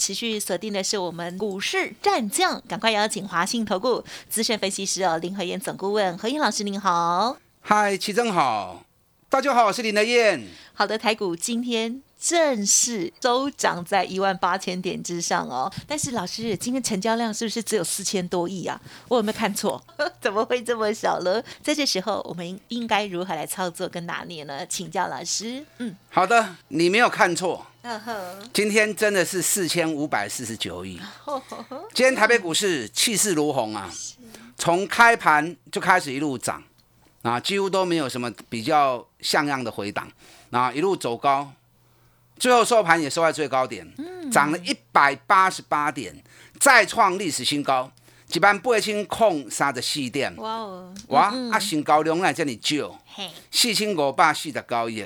持续锁定的是我们股市战将，赶快邀请华信投顾资深分析师哦，林和燕总顾问何燕老师您好，嗨，齐正好，大家好，我是林和燕。好的，台股今天正式收涨在一万八千点之上哦，但是老师今天成交量是不是只有四千多亿啊？我有没有看错？怎么会这么小呢？在这时候，我们应该如何来操作跟拿捏呢？请教老师。嗯，好的，你没有看错。今天真的是四千五百四十九亿。今天台北股市气势如虹啊，从开盘就开始一路涨，啊，几乎都没有什么比较像样的回档，啊，一路走高，最后收盘也收在最高点，涨了一百八十八点，再创历史新高。一般八千空三十四点，哇哦，哇，啊，成交量来这里少，四千五百四十高亿。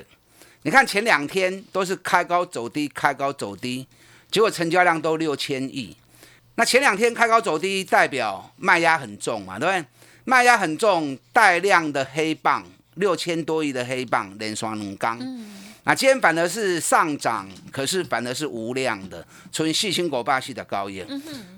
你看前两天都是开高走低，开高走低，结果成交量都六千亿。那前两天开高走低，代表卖压很重嘛，对不对？卖压很重，带量的黑棒，六千多亿的黑棒连双两刚。那今天反而是上涨，可是反而是无量的，纯细心果霸系的高音。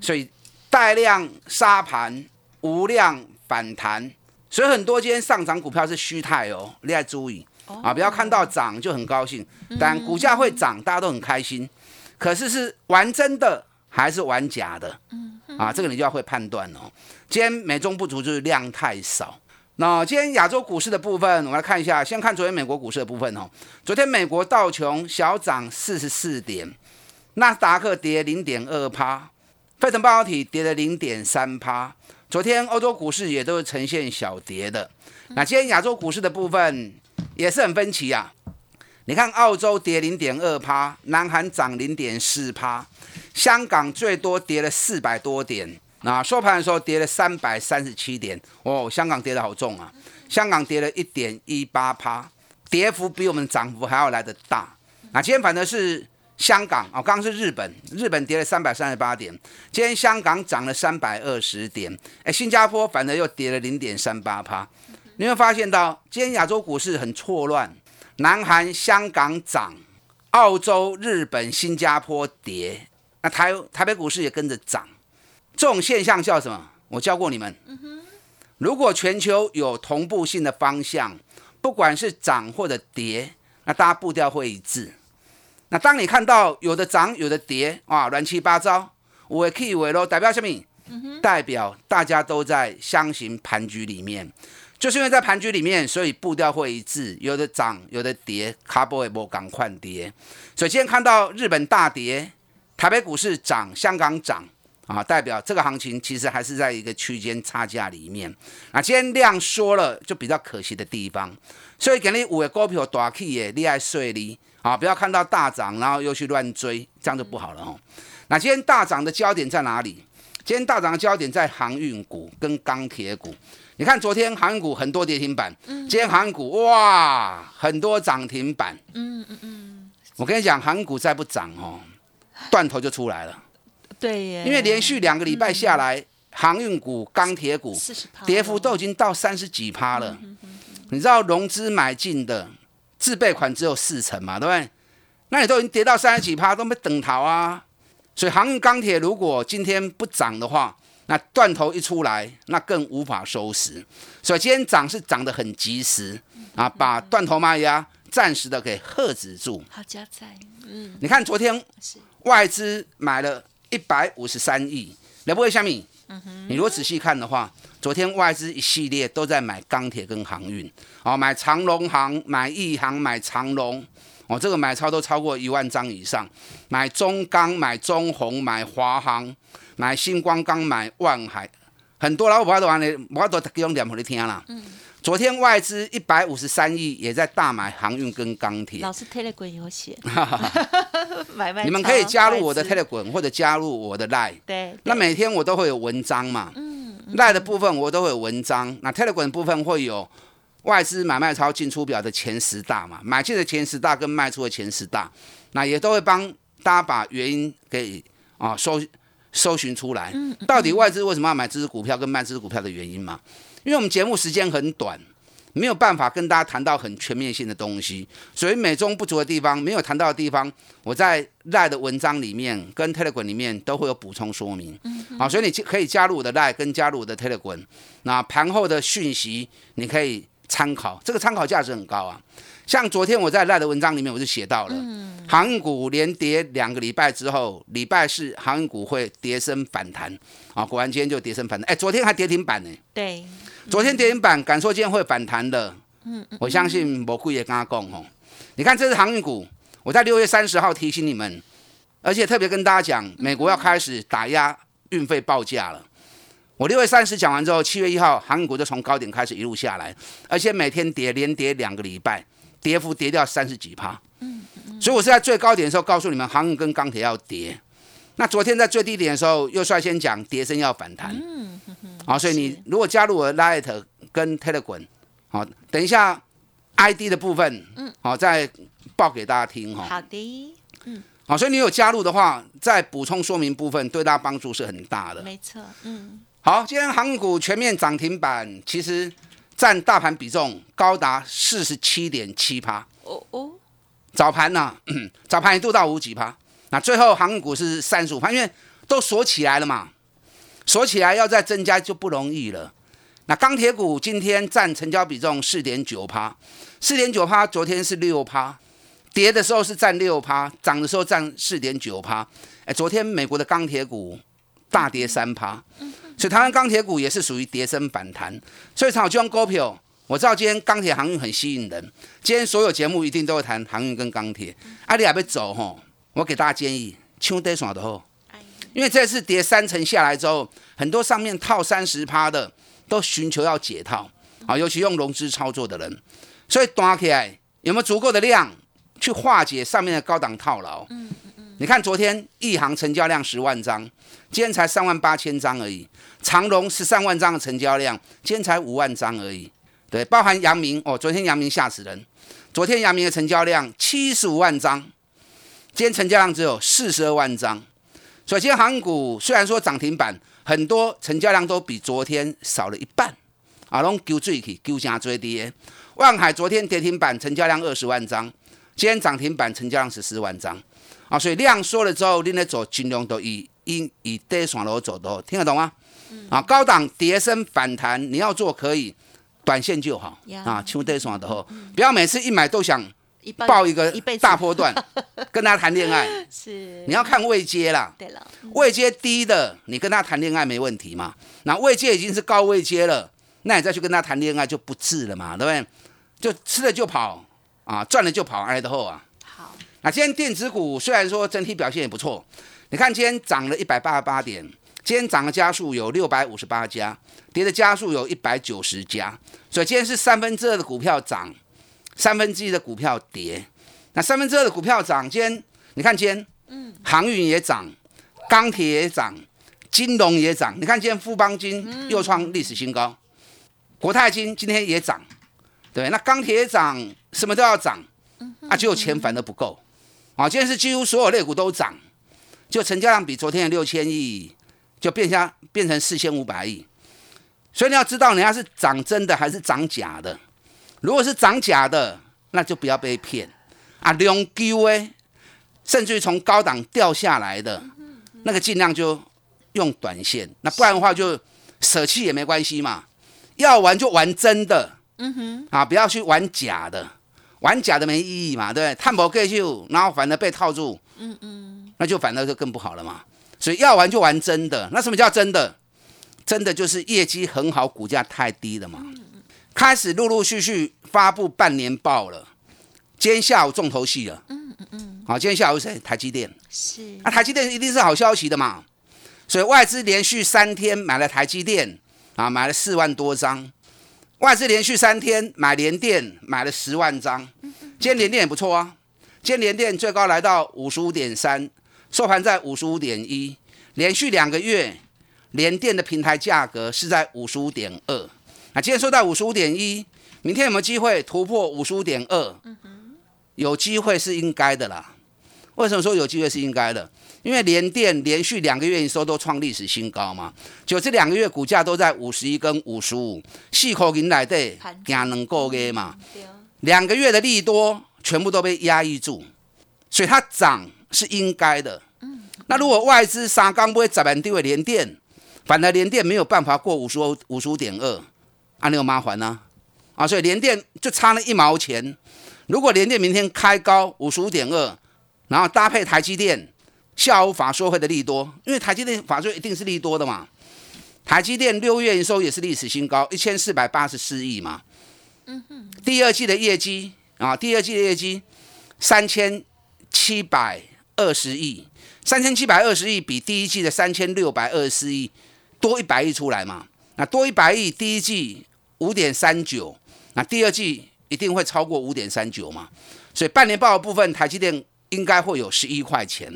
所以带量杀盘，无量反弹，所以很多今天上涨股票是虚态哦，你要注意。啊，不要看到涨就很高兴，但股价会涨，大家都很开心。可是是玩真的还是玩假的？啊，这个你就要会判断哦。今天美中不足就是量太少。那今天亚洲股市的部分，我们来看一下。先看昨天美国股市的部分哦。昨天美国道琼小涨四十四点，纳斯达克跌零点二趴，费城半导体跌了零点三趴。昨天欧洲股市也都是呈现小跌的。那今天亚洲股市的部分。也是很分歧啊！你看，澳洲跌零点二趴，南韩涨零点四趴，香港最多跌了四百多点。那收盘的时候跌了三百三十七点，哦，香港跌得好重啊！香港跌了一点一八趴，跌幅比我们涨幅还要来得大。那今天反的是香港哦，刚刚是日本，日本跌了三百三十八点，今天香港涨了三百二十点。哎，新加坡反而又跌了零点三八趴。你会发现到，今天亚洲股市很错乱，南韩、香港涨，澳洲、日本、新加坡跌，那台台北股市也跟着涨，这种现象叫什么？我教过你们，如果全球有同步性的方向，不管是涨或者跌，那大家步调会一致。那当你看到有的涨有的跌，啊，乱七八糟，我也可以为喽，代表什么？代表大家都在箱型盘局里面。就是因为在盘局里面，所以步调会一致，有的涨，有的跌，卡波也波赶快跌。所以今天看到日本大跌，台北股市涨，香港涨啊，代表这个行情其实还是在一个区间差价里面。啊，今天量缩了，就比较可惜的地方。所以给你五个股票大起也厉害碎利啊，不要看到大涨，然后又去乱追，这样就不好了哦。那今天大涨的焦点在哪里？今天大涨的焦点在航运股跟钢铁股。你看，昨天航运股很多跌停板，今天航运股哇，很多涨停板。嗯嗯嗯。我跟你讲，航运股再不涨哦，断头就出来了。对耶。因为连续两个礼拜下来，航运股、钢铁股跌幅都已经到三十几趴了。你知道融资买进的自备款只有四成嘛，对不对？那你都已经跌到三十几趴，都没等逃啊。所以航运、钢铁如果今天不涨的话，那断头一出来，那更无法收拾。所以今天涨是涨得很及时啊，把断头卖压暂时的给遏制住。好加在，嗯，你看昨天外资买了一百五十三亿，了不会虾米？嗯哼，你如果仔细看的话，昨天外资一系列都在买钢铁跟航运，哦，买长龙行、买亿航、买长龙，哦，这个买超都超过一万张以上，买中钢、买中红、买华航。买星光刚买万海，很多老伙伴都玩的，我都用两口你听啦。嗯。昨天外资一百五十三亿也在大买航运跟钢铁。老师 Telegram 有写。买卖。你们可以加入我的 Telegram 或者加入我的 Line。对。那每天我都会有文章嘛。嗯。Line 的部分我都会有文章，那 Telegram 部分会有外资买卖超进出表的前十大嘛，买进的前十大跟卖出的前十大，那也都会帮大家把原因给啊搜搜寻出来，到底外资为什么要买这支股票跟卖这支股票的原因嘛？因为我们节目时间很短。没有办法跟大家谈到很全面性的东西，所以美中不足的地方，没有谈到的地方，我在赖的文章里面跟 Telegram 里面都会有补充说明。好，所以你可以加入我的赖，跟加入我的 Telegram。那盘后的讯息你可以参考，这个参考价值很高啊。像昨天我在赖的文章里面，我就写到了，航运股连跌两个礼拜之后，礼拜四航运股会跌升反弹啊，果然今天就跌升反弹。哎，昨天还跌停板呢。对。昨天跌停板，敢说今天会反弹的，嗯，我相信魔鬼也跟他讲哦。你看这是航运股，我在六月三十号提醒你们，而且特别跟大家讲，美国要开始打压运费报价了。我六月三十讲完之后，七月一号航运股就从高点开始一路下来，而且每天跌，连跌两个礼拜，跌幅跌掉三十几趴。嗯嗯。所以我是在最高点的时候告诉你们，航运跟钢铁要跌。那昨天在最低点的时候，又率先讲跌升要反弹。嗯好，所以你如果加入我的 Light 跟 Telegram，好，等一下 ID 的部分，嗯，好，再报给大家听哈。好的，嗯，好，所以你有加入的话，在补充说明部分对大家帮助是很大的。没错，嗯。好，今天航股全面涨停板，其实占大盘比重高达四十七点七趴。哦哦。早盘呢，早盘一度到五几趴，那最后航股是三十五趴，因为都锁起来了嘛。锁起来要再增加就不容易了。那钢铁股今天占成交比重四点九趴，四点九趴，昨天是六趴，跌的时候是占六趴，涨的时候占四点九趴。哎，昨天美国的钢铁股大跌三趴，所以台湾钢铁股也是属于跌升反弹。所以炒就用股票，我知道今天钢铁航运很吸引人，今天所有节目一定都会谈航运跟钢铁。阿里还没走吼，我给大家建议，抢跌耍的后。因为这次跌三成下来之后，很多上面套三十趴的都寻求要解套啊，尤其用融资操作的人，所以短起来有没有足够的量去化解上面的高档套牢？嗯嗯嗯。你看昨天一行成交量十万张，今天才三万八千张而已。长隆十三万张的成交量，今天才五万张而已。对，包含阳明哦，昨天阳明吓死人，昨天阳明的成交量七十五万张，今天成交量只有四十二万张。首先，航股虽然说涨停板很多，成交量都比昨天少了一半，啊，拢丢最起，丢加最低。万海昨天跌停板成交量二十万张，今天涨停板成交量十四万张，啊，所以量缩了之后，你咧走金融都以以以跌爽路走的，听得懂吗？嗯啊，高档跌升反弹，你要做可以，短线就好啊，求跌爽的后，不要每次一买都想。报一个大波段，跟他谈恋爱是你要看位阶啦。对了，位阶低的，你跟他谈恋爱没问题嘛？那位阶已经是高位阶了，那你再去跟他谈恋爱就不智了嘛，对不对？就吃了就跑啊，赚了就跑，挨的后啊。好，那今天电子股虽然说整体表现也不错，你看今天涨了一百八十八点，今天涨的家数有六百五十八家，跌的家数有一百九十家，所以今天是三分之二的股票涨。三分之一的股票跌，那三分之二的股票涨，今天你看今天，嗯，航运也涨，钢铁也涨，金融也涨。你看今天富邦金又创历史新高，国泰金今天也涨，对，那钢铁也涨，什么都要涨，啊，只有钱反而不够，啊，今天是几乎所有类股都涨，就成交量比昨天的六千亿就变相变成四千五百亿，所以你要知道，人家是涨真的还是涨假的。如果是涨假的，那就不要被骗啊！两丢哎，甚至于从高档掉下来的，那个尽量就用短线，那不然的话就舍弃也没关系嘛。要玩就玩真的，嗯哼，啊，不要去玩假的，玩假的没意义嘛，对不对？探博过去，然后反而被套住，嗯嗯，那就反倒就更不好了嘛。所以要玩就玩真的。那什么叫真的？真的就是业绩很好，股价太低了嘛。开始陆陆续续发布半年报了，今天下午重头戏了。嗯嗯嗯。好，今天下午谁？台积电。是。啊，台积电一定是好消息的嘛。所以外资连续三天买了台积电，啊，买了四万多张。外资连续三天买联电，买了十万张。今天联电也不错啊。今天联电最高来到五十五点三，收盘在五十五点一，连续两个月联电的平台价格是在五十五点二，那今天收在五十五点一，明天有没有机会突破五十五点二？有机会是应该的啦。为什么说有机会是应该的？因为联电连续两个月营收都创历史新高嘛，就这两个月股价都在五十一跟五十五，四口银来的，行能够嘅嘛。两个月的利多全部都被压抑住，所以它涨是应该的。那如果外资三刚不会砸板地位连电，反而连电没有办法过五十五五十五点二，啊，你有麻烦呢？啊，所以连电就差了一毛钱。如果连电明天开高五十五点二，然后搭配台积电下午法说会的利多，因为台积电法说一定是利多的嘛。台积电六月营收也是历史新高，一千四百八十四亿嘛。嗯哼。第二季的业绩啊，第二季的业绩三千七百二十亿。三千七百二十亿比第一季的三千六百二十四亿多一百亿出来嘛？那多一百亿，第一季五点三九，那第二季一定会超过五点三九嘛？所以半年报的部分，台积电应该会有十一块钱。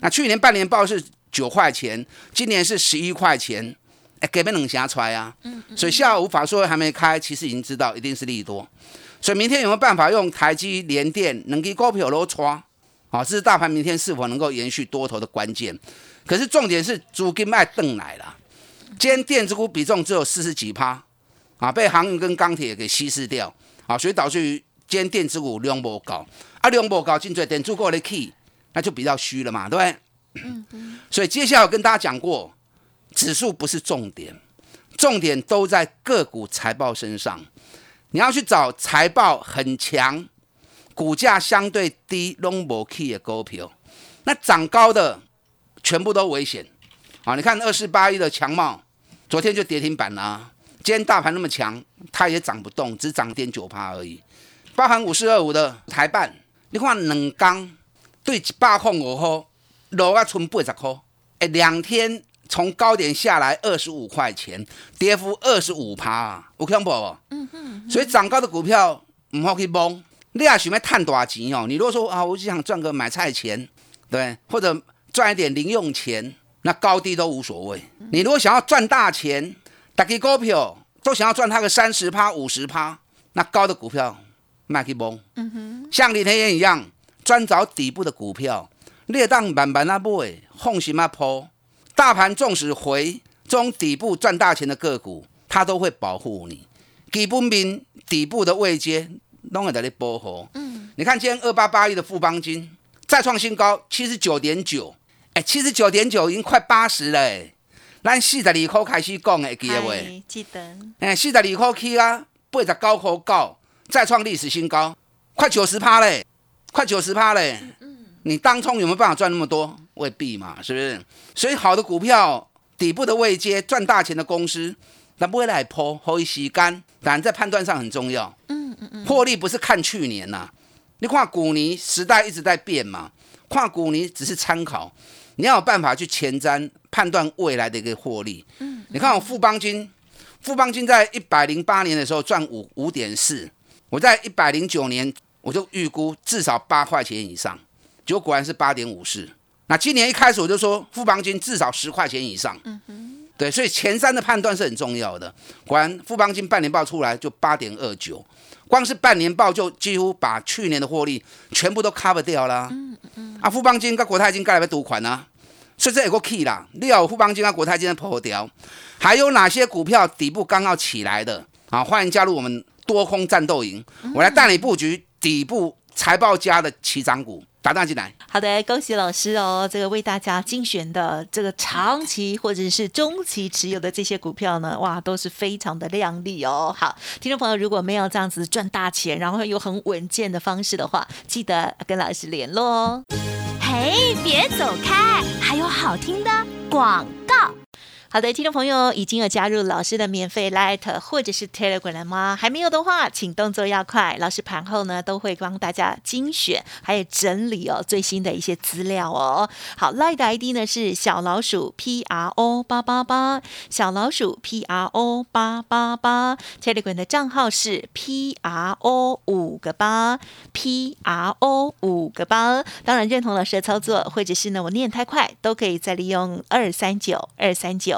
那去年半年报是九块钱，今年是十一块钱，哎，给不能瞎出来啊？所以下午法说还没开，其实已经知道一定是利多。所以明天有没有办法用台积联电能给股票落穿？好，这是大盘明天是否能够延续多头的关键。可是重点是主金卖邓来了，今天电子股比重只有四十几趴，啊，被航运跟钢铁给稀释掉，啊，所以导致于今天电子股量不高，啊，量不高，进最电子股的 key，那就比较虚了嘛，对不对？所以接下来我跟大家讲过，指数不是重点，重点都在个股财报身上，你要去找财报很强。股价相对低，long 无 key 的股票，那涨高的全部都危险。啊，你看二四八一的强茂，昨天就跌停板了。今天大盘那么强，它也涨不动，只涨点九趴而已。包含五四二五的台办，你看两刚对一百块五号，落啊存八十块，哎，两天从高点下来二十五块钱，跌幅二十五趴，有看不？嗯哼。所以涨高的股票唔好去摸。你也想要赚大钱哦？你如果说啊，我就想赚个买菜钱，对，或者赚一点零用钱，那高低都无所谓。你如果想要赚大钱，大家股票都想要赚它个三十趴、五十趴，那高的股票卖去崩。嗯哼，像李天元一样，专找底部的股票，列当慢慢啊买，放心啊抛。大盘纵使回，中底部赚大钱的个股，它都会保护你。基本面底部的位阶。拢会在你保护。嗯，你看今天二八八一的富邦金再创新高，七十九点九，哎，七十九点九已经快八十了。哎，咱四十二块开始讲的，记得未？记得。哎，四十二块起啊，八十九块高，再创历史新高，快九十趴嘞，快九十趴嘞。嗯，你当冲有没有办法赚那么多？未必嘛，是不是？所以好的股票，底部的位阶赚大钱的公司，那不会来破，可以吸干，但在判断上很重要。嗯。获利不是看去年呐，你看股尼时代一直在变嘛，看股尼只是参考，你要有办法去前瞻判断未来的一个获利。嗯，你看我富邦金，富邦金在一百零八年的时候赚五五点四，我在一百零九年我就预估至少八块钱以上，结果果然是八点五四。那今年一开始我就说富邦金至少十块钱以上。嗯哼，对，所以前三的判断是很重要的。果然富邦金半年报出来就八点二九。光是半年报就几乎把去年的获利全部都 cover 掉了。嗯嗯。啊，富邦金跟国泰金该来要赌款呢？所以这有个 key 啦。你有富邦金跟国泰金的破掉，还有哪些股票底部刚要起来的？啊，欢迎加入我们多空战斗营，我来带你布局底部财报家的起涨股。打大进来，好的，恭喜老师哦！这个为大家精选的这个长期或者是中期持有的这些股票呢，哇，都是非常的亮丽哦。好，听众朋友，如果没有这样子赚大钱，然后又很稳健的方式的话，记得跟老师联络哦。嘿，别走开，还有好听的广告。好的，听众朋友已经有加入老师的免费 Light 或者是 Telegram 了吗？还没有的话，请动作要快。老师盘后呢都会帮大家精选，还有整理哦最新的一些资料哦。好，Light 的 ID 呢是小老鼠 P R O 八八八，小老鼠 P R O 八八八。Telegram 的账号是 P R O 五个八，P R O 五个八。当然认同老师的操作，或者是呢我念太快，都可以再利用二三九二三九。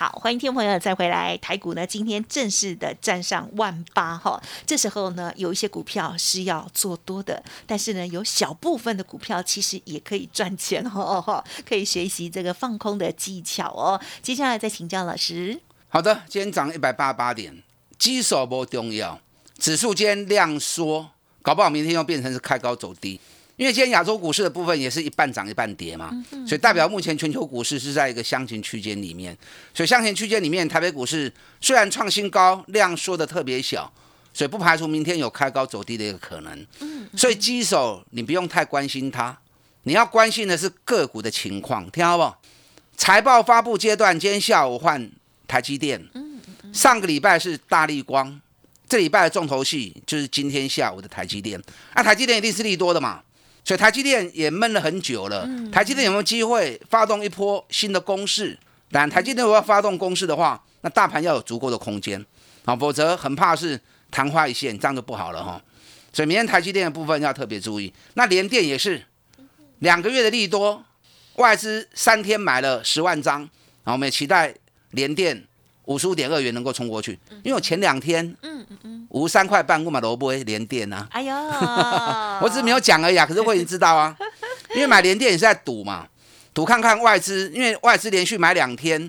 好，欢迎听众朋友再回来。台股呢，今天正式的站上万八哈。这时候呢，有一些股票是要做多的，但是呢，有小部分的股票其实也可以赚钱哦，可以学习这个放空的技巧哦。接下来再请教老师。好的，今天涨一百八十八点，基手不重要，指数今天量缩，搞不好明天又变成是开高走低。因为今天亚洲股市的部分也是一半涨一半跌嘛，所以代表目前全球股市是在一个箱型区间里面。所以箱型区间里面，台北股市虽然创新高，量缩的特别小，所以不排除明天有开高走低的一个可能。所以基手你不用太关心它，你要关心的是个股的情况，听好不？财报发布阶段，今天下午换台积电，上个礼拜是大立光，这礼拜的重头戏就是今天下午的台积电。那台积电一定是利多的嘛？所以台积电也闷了很久了，台积电有没有机会发动一波新的攻势？但台积电如果要发动攻势的话，那大盘要有足够的空间啊，否则很怕是昙花一现，这样就不好了哈。所以明天台积电的部分要特别注意。那联电也是两个月的利多，外资三天买了十万张，然后我们也期待联电五十五点二元能够冲过去，因为我前两天嗯嗯嗯。五三块半，我买萝卜连电啊！哎呦，我只是没有讲而已啊，可是我已经知道啊，因为买连电也是在赌嘛，赌看看外资，因为外资连续买两天，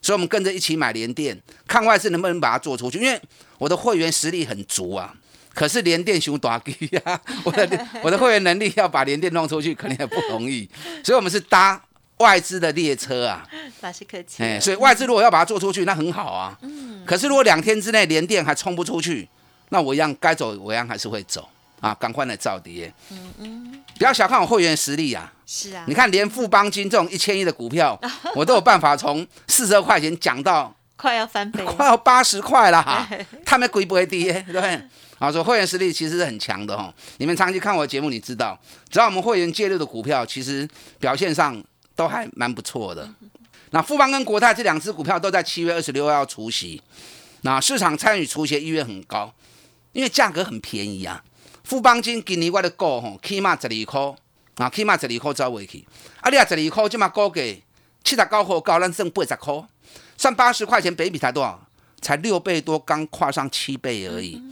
所以我们跟着一起买连电，看外资能不能把它做出去。因为我的会员实力很足啊，可是连电熊打鸡呀，我的我的会员能力要把连电弄出去，肯定也不容易，所以我们是搭外资的列车啊，老师客气。哎，所以外资如果要把它做出去，那很好啊。嗯，可是如果两天之内连电还冲不出去，那我一样该走，我一样还是会走啊！赶快来造跌。嗯嗯，不要小看我会员实力啊！是啊，你看连富邦金这种一千亿的股票，我都有办法从四十二块钱讲到快要翻倍，快要八十块了哈！他们鬼不会跌，对不对？啊，说会员实力其实是很强的哈。你们长期看我的节目，你知道，只要我们会员介入的股票，其实表现上都还蛮不错的。那富邦跟国泰这两只股票都在七月二十六号除息，那市场参与除息意愿很高。因为价格很便宜啊，富邦金今年我的股吼起码十二块啊，起码十二块走回去。啊，你啊十二块即嘛高给七十九号高，咱剩八十块，算八十块钱，北比才多少？才六倍多，刚跨上七倍而已。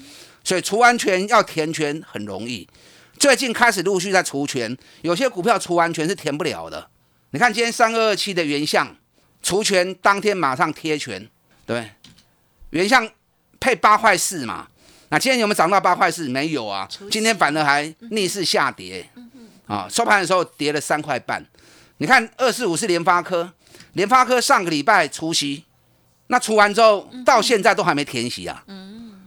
所以除完全要填权很容易。最近开始陆续在除权，有些股票除完全是填不了的。你看今天三二二七的原相除权当天马上贴权，对，原相配八块四嘛。那今天有没有涨到八块四？没有啊，今天反而还逆势下跌，啊，收盘的时候跌了三块半。你看二四五是联发科，联发科上个礼拜除息，那除完之后到现在都还没填息啊。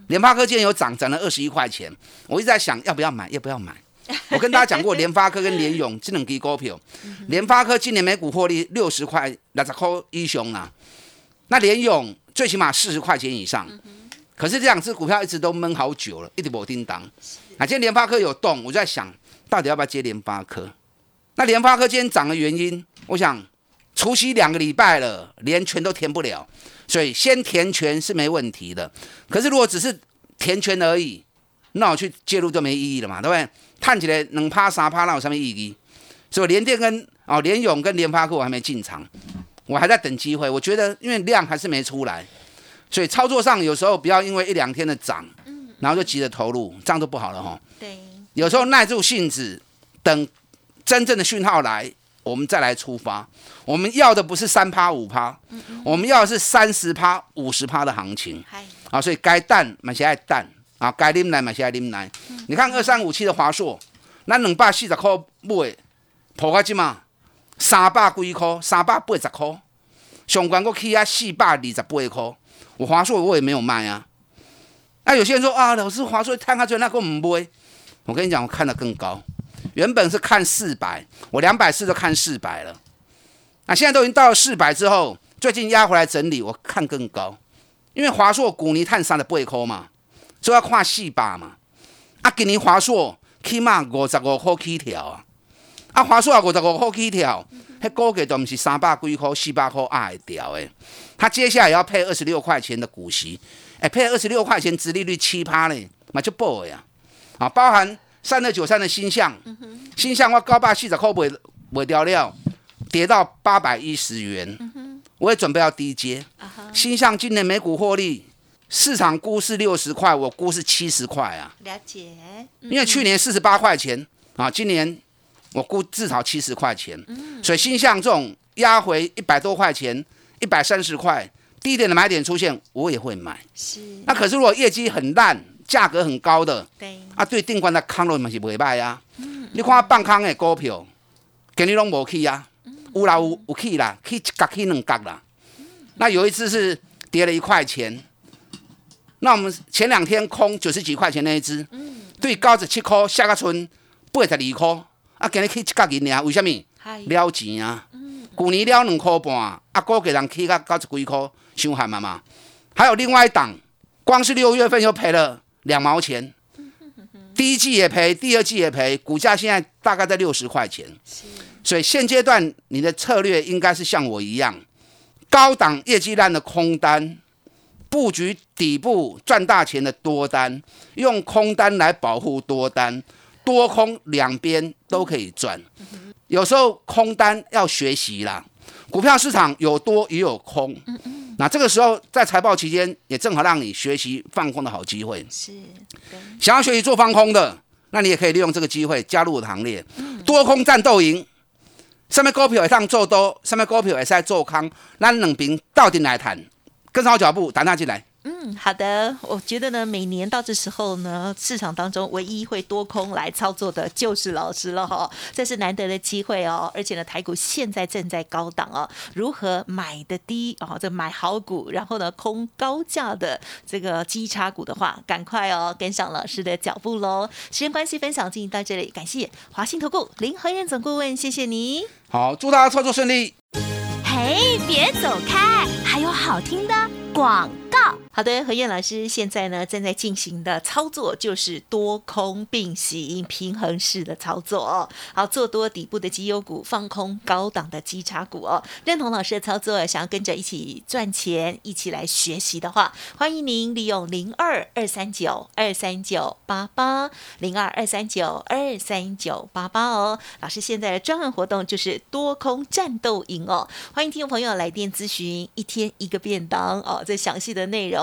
联发科今天有涨，涨了二十一块钱。我一直在想要不要买，要不要买。我跟大家讲过，联发科跟联勇这两支股票，联发科今年每股获利六十块，那十块一雄啊。那联勇最起码四十块钱以上。可是这两只股票一直都闷好久了，一直没叮当。啊，今天联发科有动，我就在想，到底要不要接联发科？那联发科今天涨的原因，我想除夕两个礼拜了，连全都填不了，所以先填全是没问题的。可是如果只是填全而已，那我去介入就没意义了嘛，对不对？看起来能趴三趴，那有什么意义？所以联电跟哦联勇跟联发科我还没进场，我还在等机会。我觉得因为量还是没出来。所以操作上有时候不要因为一两天的涨，然后就急着投入，这样都不好了哈。对，有时候耐住性子，等真正的讯号来，我们再来出发。我们要的不是三趴五趴，我们要的是三十趴、五十趴的行情。啊，所以该淡买些爱淡啊，该啉奶买些爱啉奶。你看二三五七的华硕，那两百四十块买，破开几嘛？三百几块，三百八十块，上关我起啊四百二十八块。我华硕我也没有卖啊。那有些人说啊，老师华硕探下去，那个唔买。我跟你讲，我看的更高，原本是看四百，我两百四都看四百了。那现在都已经到了四百之后，最近压回来整理，我看更高，因为华硕股尼探三的八块嘛，所以要看四百嘛。啊，今年华硕起码五十五块起跳啊，啊，华硕啊五十五块起跳，迄估计都毋是三百几块、四百块爱掉诶。他接下来要配二十六块钱的股息，哎，配二十六块钱，殖利率七趴嘞，嘛就爆呀。啊，包含三二九三的新项，新项我高八四十块卖卖掉了，跌到八百一十元，我也准备要低接。新项今年每股获利，市场估是六十块，我估是七十块啊。了解。因为去年四十八块钱啊，今年我估至少七十块钱。所以新向这种压回一百多块钱，一百三十块低点的买点出现，我也会买。是。那可是如果业绩很烂。价格很高的，对啊，对定关的康乐嘛是袂歹啊。你看半康的股票，今日拢无去啊，有啦有有去啦，去一角去两角啦。那有一次是跌了一块钱，那我们前两天空九十几块钱那一只，对高十七块，下个村八十二块，啊，今日去一角银啊？为什么？了钱啊！去年了两块半，啊，估计人去到九十几块，伤寒嘛嘛。还有另外一档，光是六月份又赔了。两毛钱，第一季也赔，第二季也赔，股价现在大概在六十块钱。所以现阶段你的策略应该是像我一样，高档业绩烂的空单，布局底部赚大钱的多单，用空单来保护多单，多空两边都可以赚。有时候空单要学习啦，股票市场有多也有空。那这个时候在财报期间，也正好让你学习放空的好机会。是，想要学习做放空的，那你也可以利用这个机会加入我的行列。多空战斗营，上面股票也上做多，上面股票也在做空，咱两边到底来谈，跟上我脚步，打他进来。嗯，好的。我觉得呢，每年到这时候呢，市场当中唯一会多空来操作的就是老师了哈。这是难得的机会哦，而且呢，台股现在正在高档哦，如何买的低哦，这买好股，然后呢，空高价的这个基差股的话，赶快哦，跟上老师的脚步喽。时间关系，分享进行到这里，感谢华信投顾林和燕总顾问，谢谢你。好，祝大家操作顺利。嘿，别走开，还有好听的广告。好的，何燕老师现在呢正在进行的操作就是多空并行、平衡式的操作哦。好，做多底部的绩优股，放空高档的基差股哦。认同老师的操作，想要跟着一起赚钱、一起来学习的话，欢迎您利用零二二三九二三九八八零二二三九二三九八八哦。老师现在的专案活动就是多空战斗营哦。欢迎听众朋友来电咨询，一天一个便当哦。这详细的。内容